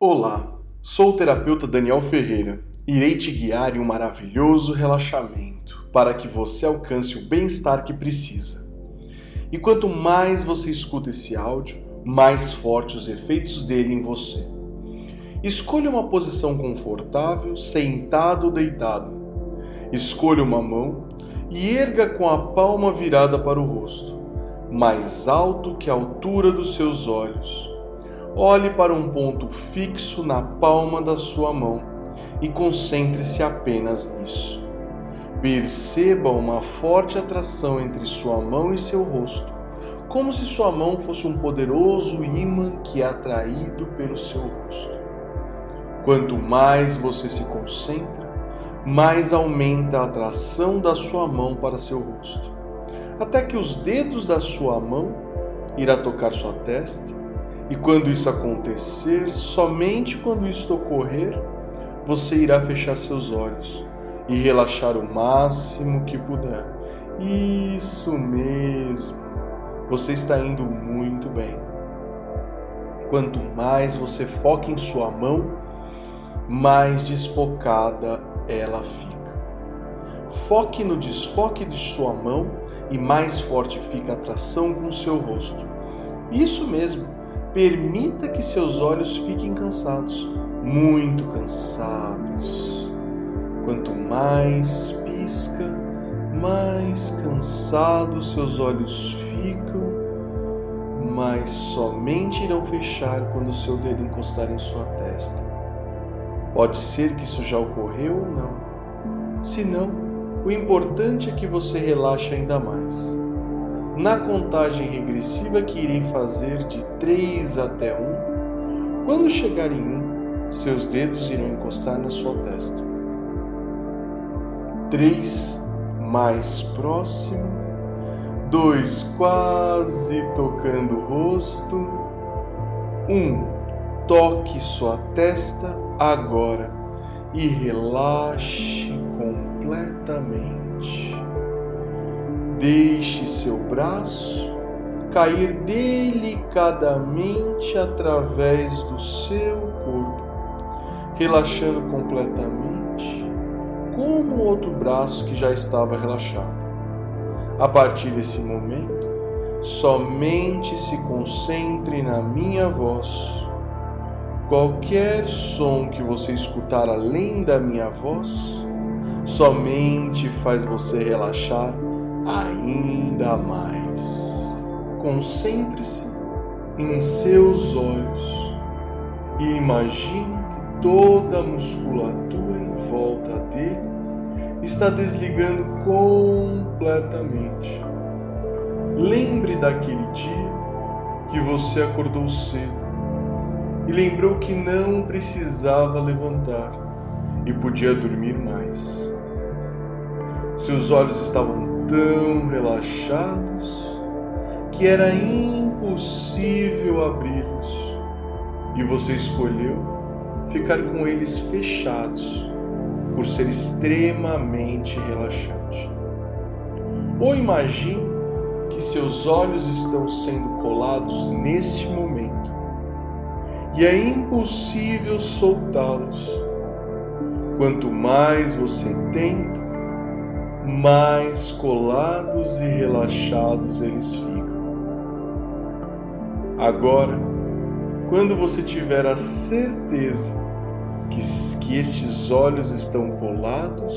Olá, sou o terapeuta Daniel Ferreira. Irei te guiar em um maravilhoso relaxamento para que você alcance o bem-estar que precisa. E quanto mais você escuta esse áudio, mais fortes os efeitos dele em você. Escolha uma posição confortável, sentado ou deitado. Escolha uma mão e erga com a palma virada para o rosto, mais alto que a altura dos seus olhos olhe para um ponto fixo na palma da sua mão e concentre-se apenas nisso. Perceba uma forte atração entre sua mão e seu rosto, como se sua mão fosse um poderoso imã que é atraído pelo seu rosto. Quanto mais você se concentra, mais aumenta a atração da sua mão para seu rosto, até que os dedos da sua mão irá tocar sua testa e quando isso acontecer, somente quando isto ocorrer, você irá fechar seus olhos e relaxar o máximo que puder. Isso mesmo. Você está indo muito bem. Quanto mais você foca em sua mão, mais desfocada ela fica. Foque no desfoque de sua mão e mais forte fica a atração com seu rosto. Isso mesmo. Permita que seus olhos fiquem cansados, muito cansados. Quanto mais pisca, mais cansados seus olhos ficam, mas somente irão fechar quando seu dedo encostar em sua testa. Pode ser que isso já ocorreu ou não. Se não, o importante é que você relaxe ainda mais. Na contagem regressiva que irei fazer de 3 até 1, quando chegar em 1, seus dedos irão encostar na sua testa. 3 mais próximo, 2 quase tocando o rosto, 1 toque sua testa agora e relaxe completamente. Deixe seu braço cair delicadamente através do seu corpo, relaxando completamente, como o outro braço que já estava relaxado. A partir desse momento, somente se concentre na minha voz. Qualquer som que você escutar além da minha voz, somente faz você relaxar ainda mais. Concentre-se em seus olhos e imagine que toda a musculatura em volta dele está desligando completamente. Lembre daquele dia que você acordou cedo e lembrou que não precisava levantar e podia dormir mais. Seus olhos estavam tão relaxados que era impossível abri-los, e você escolheu ficar com eles fechados por ser extremamente relaxante. Ou imagine que seus olhos estão sendo colados neste momento e é impossível soltá-los. Quanto mais você tenta, mais colados e relaxados eles ficam. Agora, quando você tiver a certeza que, que estes olhos estão colados,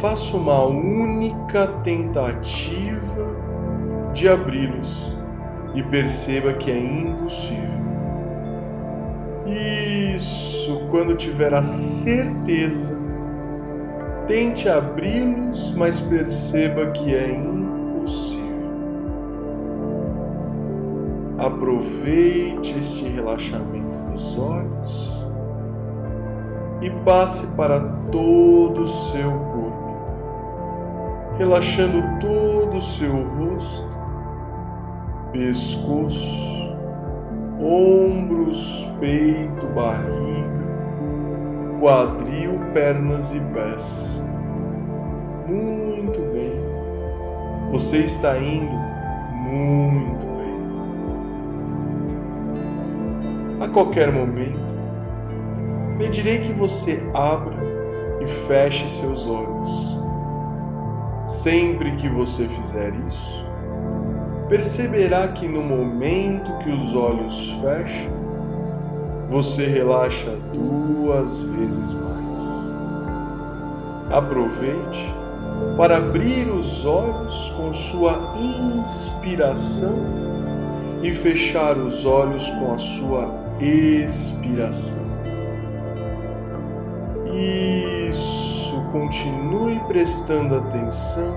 faça uma única tentativa de abri-los e perceba que é impossível. Isso, quando tiver a certeza Tente abri-los, mas perceba que é impossível. Aproveite este relaxamento dos olhos e passe para todo o seu corpo, relaxando todo o seu rosto, pescoço, ombros, peito, barriga, quadril, pernas e pés. Muito bem. Você está indo muito bem. A qualquer momento, pedirei que você abra e feche seus olhos. Sempre que você fizer isso, perceberá que no momento que os olhos fecham, você relaxa duas vezes mais. Aproveite para abrir os olhos com sua inspiração e fechar os olhos com a sua expiração. Isso, continue prestando atenção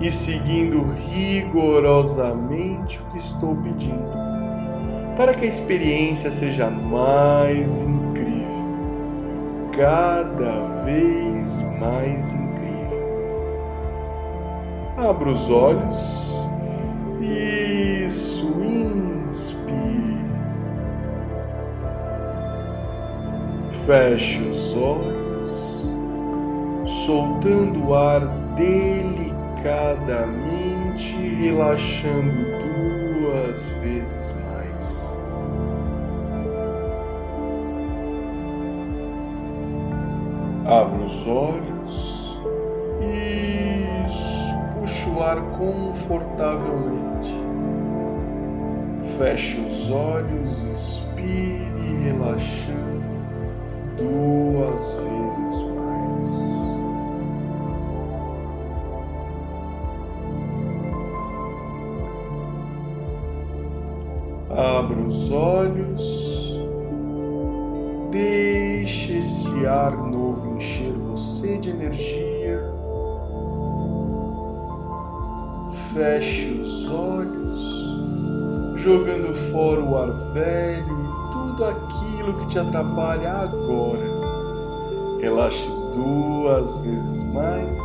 e seguindo rigorosamente o que estou pedindo, para que a experiência seja mais incrível, cada vez mais incrível. Abra os olhos. Isso, inspire. Feche os olhos, soltando o ar delicadamente, relaxando duas vezes Abra os olhos. Isso, puxa o ar confortavelmente. Feche os olhos, expire, relaxando duas vezes mais. Abra os olhos, encher você de energia. Feche os olhos, jogando fora o ar velho e tudo aquilo que te atrapalha agora. Relaxe duas vezes mais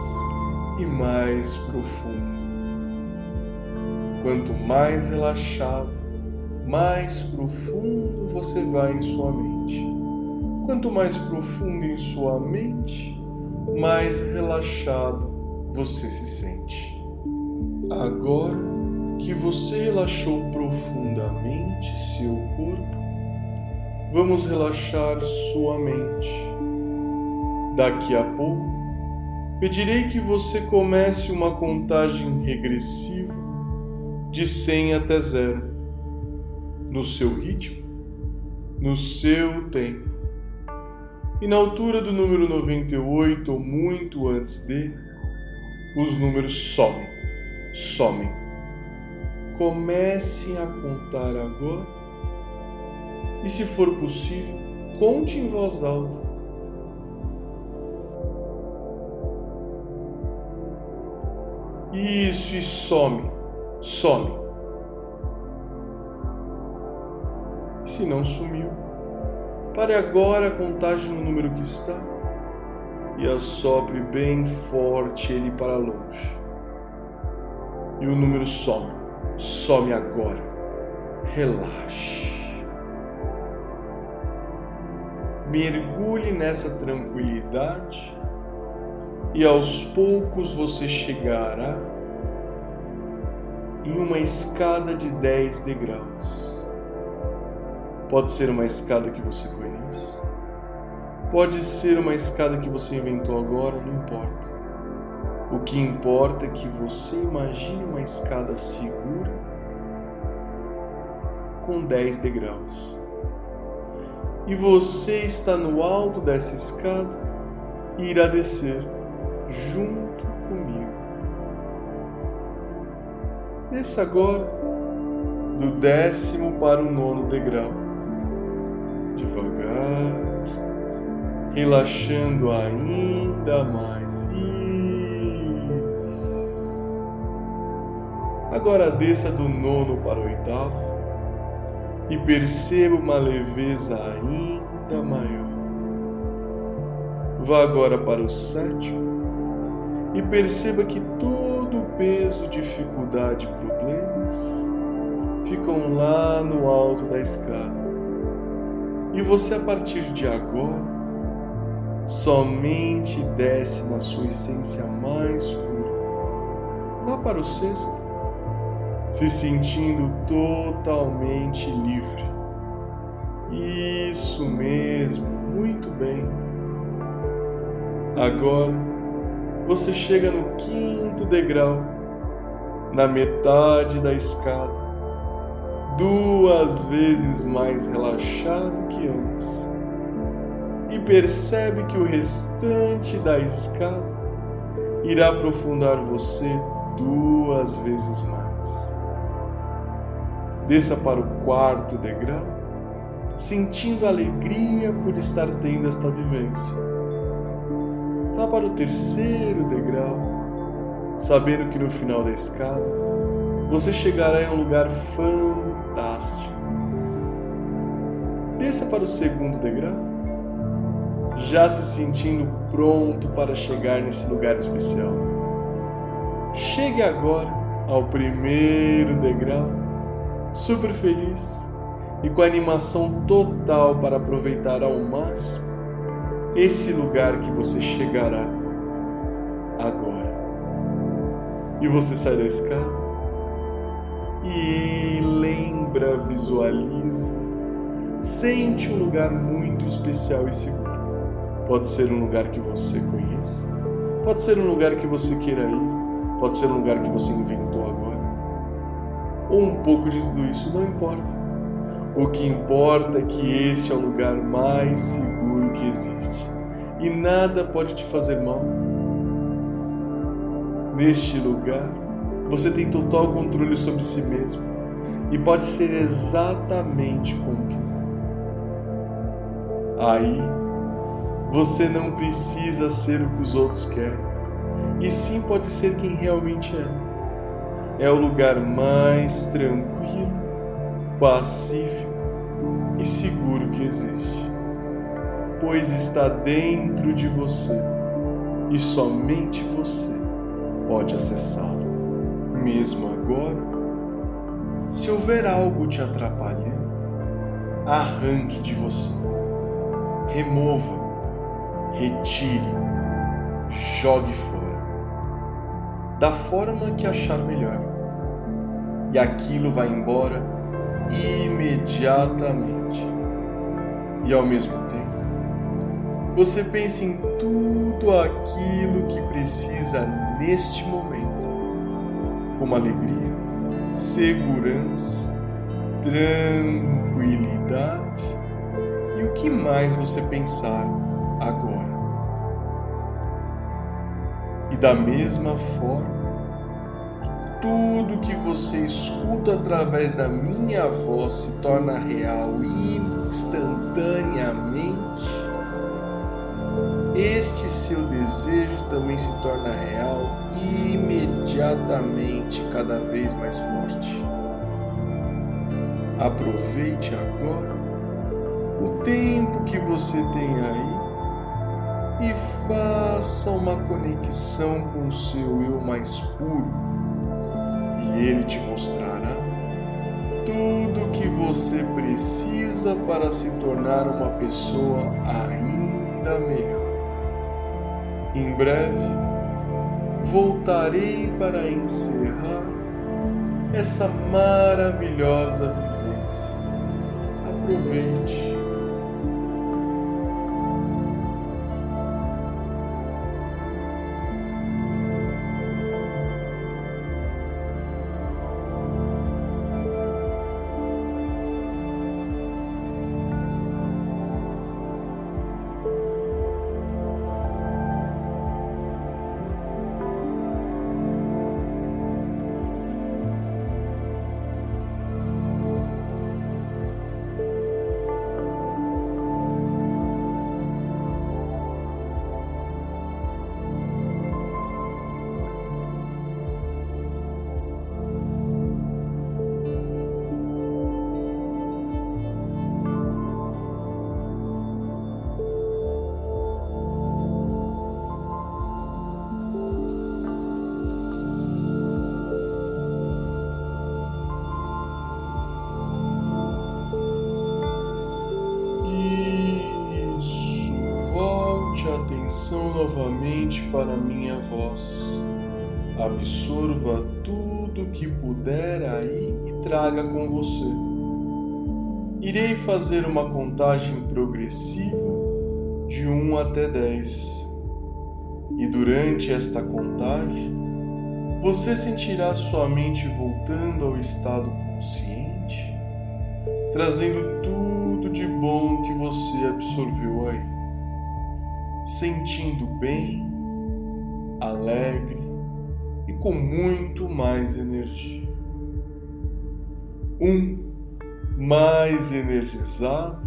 e mais profundo. Quanto mais relaxado, mais profundo você vai em sua mente. Quanto mais profundo em sua mente, mais relaxado você se sente. Agora que você relaxou profundamente seu corpo, vamos relaxar sua mente. Daqui a pouco, pedirei que você comece uma contagem regressiva de 100 até zero, no seu ritmo, no seu tempo. E na altura do número 98 ou muito antes de, os números somem, somem. Comecem a contar agora e, se for possível, conte em voz alta. Isso, e some, some. Se não sumiu, pare agora a contagem no número que está e assopre bem forte ele para longe. E o número some, some agora. Relaxe. Mergulhe nessa tranquilidade e aos poucos você chegará em uma escada de 10 degraus. Pode ser uma escada que você conhece, pode ser uma escada que você inventou agora, não importa. O que importa é que você imagine uma escada segura com 10 degraus. E você está no alto dessa escada e irá descer junto comigo. Desça agora do décimo para o nono degrau, devagar, relaxando ainda mais. Agora desça do nono para o oitavo e perceba uma leveza ainda maior. Vá agora para o sétimo e perceba que todo o peso, dificuldade e problemas ficam lá no alto da escada. E você, a partir de agora, somente desce na sua essência mais pura. Vá para o sexto, se sentindo totalmente livre. Isso mesmo, muito bem. Agora você chega no quinto degrau, na metade da escada, duas vezes mais relaxado que antes, e percebe que o restante da escada irá aprofundar você duas vezes mais. Desça para o quarto degrau, sentindo alegria por estar tendo esta vivência. Vá para o terceiro degrau, sabendo que no final da escada você chegará em um lugar fantástico. Desça para o segundo degrau, já se sentindo pronto para chegar nesse lugar especial. Chegue agora ao primeiro degrau super feliz e com animação total para aproveitar ao máximo esse lugar que você chegará agora. E você sai da escada e lembra, visualiza, sente um lugar muito especial e seguro. Pode ser um lugar que você conheça, pode ser um lugar que você queira ir, pode ser um lugar que você inventou agora ou um pouco de tudo isso, não importa. O que importa é que este é o lugar mais seguro que existe e nada pode te fazer mal. Neste lugar, você tem total controle sobre si mesmo e pode ser exatamente como quiser. Aí, você não precisa ser o que os outros querem, e sim pode ser quem realmente é é o lugar mais tranquilo, pacífico e seguro que existe, pois está dentro de você e somente você pode acessá-lo. Mesmo agora, se houver algo te atrapalhando, arranque de você, remova, retire, jogue fora, da forma que achar melhor. E aquilo vai embora imediatamente. E ao mesmo tempo, você pensa em tudo aquilo que precisa neste momento, como alegria, segurança, tranquilidade e o que mais você pensar agora. E da mesma forma, tudo que você escuta através da minha voz se torna real instantaneamente, este seu desejo também se torna real imediatamente, cada vez mais forte. Aproveite agora o tempo que você tem aí e faça uma conexão com o seu eu mais puro e ele te mostrará tudo o que você precisa para se tornar uma pessoa ainda melhor. Em breve, voltarei para encerrar essa maravilhosa vivência. Aproveite. Novamente para minha voz. Absorva tudo que puder aí e traga com você. Irei fazer uma contagem progressiva de 1 até 10. E durante esta contagem, você sentirá sua mente voltando ao estado consciente, trazendo tudo de bom que você absorveu aí, sentindo bem, alegre e com muito mais energia. Um, mais energizado.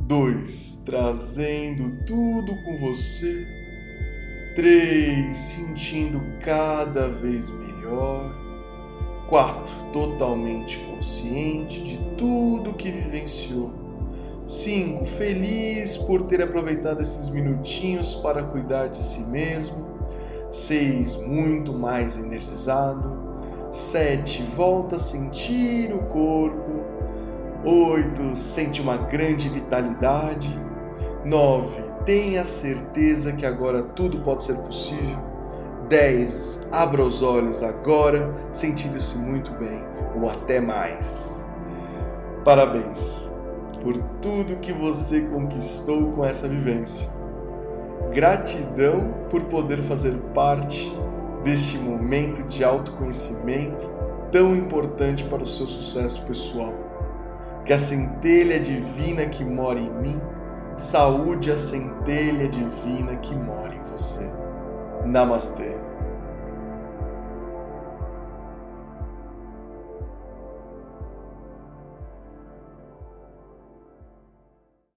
Dois, trazendo tudo com você. Três, sentindo cada vez melhor. Quatro, totalmente consciente de tudo que vivenciou. Cinco, feliz por ter aproveitado esses minutinhos para cuidar de si mesmo. Seis, muito mais energizado. Sete, volta a sentir o corpo. Oito, sente uma grande vitalidade. Nove, tenha certeza que agora tudo pode ser possível. Dez, abra os olhos agora, sentindo-se muito bem, ou até mais. Parabéns por tudo que você conquistou com essa vivência. Gratidão por poder fazer parte deste momento de autoconhecimento tão importante para o seu sucesso pessoal. Que a centelha divina que mora em mim saúde a centelha divina que mora em você. Namastê.